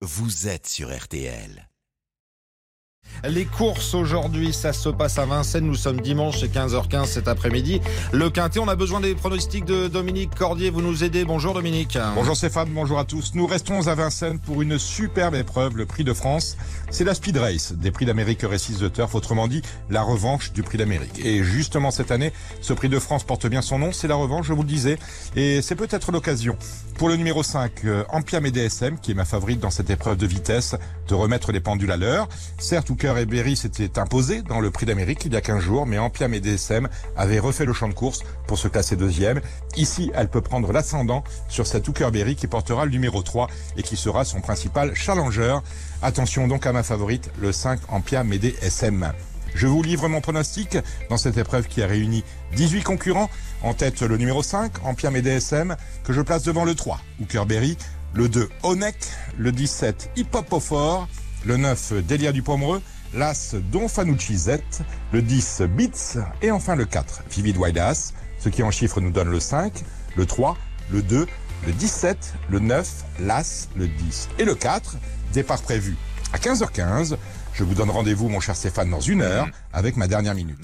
vous êtes sur RTL. Les courses aujourd'hui, ça se passe à Vincennes. Nous sommes dimanche, c'est 15h15 cet après-midi. Le Quintet, on a besoin des pronostics de Dominique Cordier. Vous nous aidez. Bonjour Dominique. Bonjour Stéphane, bonjour à tous. Nous restons à Vincennes pour une superbe épreuve, le Prix de France. C'est la Speed Race des Prix d'Amérique Récits de Turf, autrement dit la revanche du Prix d'Amérique. Et justement cette année, ce Prix de France porte bien son nom, c'est la revanche, je vous le disais. Et c'est peut-être l'occasion pour le numéro 5, euh, Ampiam et DSM, qui est ma favorite dans cette épreuve de vitesse, de remettre les pendules à l'heure. Certes, Hooker et Berry s'étaient imposés dans le Prix d'Amérique il y a 15 jours, mais Ampiam et DSM avaient refait le champ de course pour se classer deuxième. Ici, elle peut prendre l'ascendant sur cette Hooker Berry qui portera le numéro 3 et qui sera son principal challenger. Attention donc à ma favorite, le 5 Ampiam et. Je vous livre mon pronostic dans cette épreuve qui a réuni 18 concurrents. En tête, le numéro 5, Ampiam et que je place devant le 3, Hookerberry, le 2, Onek, le 17, Hip Hop au fort, le 9, Delia du Pomereux, l'As, Don Fanucci Z, le 10, Beats, et enfin le 4, Vivid Widas, ce qui en chiffres nous donne le 5, le 3, le 2, le 17, le 9, l'As, le 10 et le 4. Départ prévu à 15h15. Je vous donne rendez-vous, mon cher Stéphane, dans une heure avec ma dernière minute.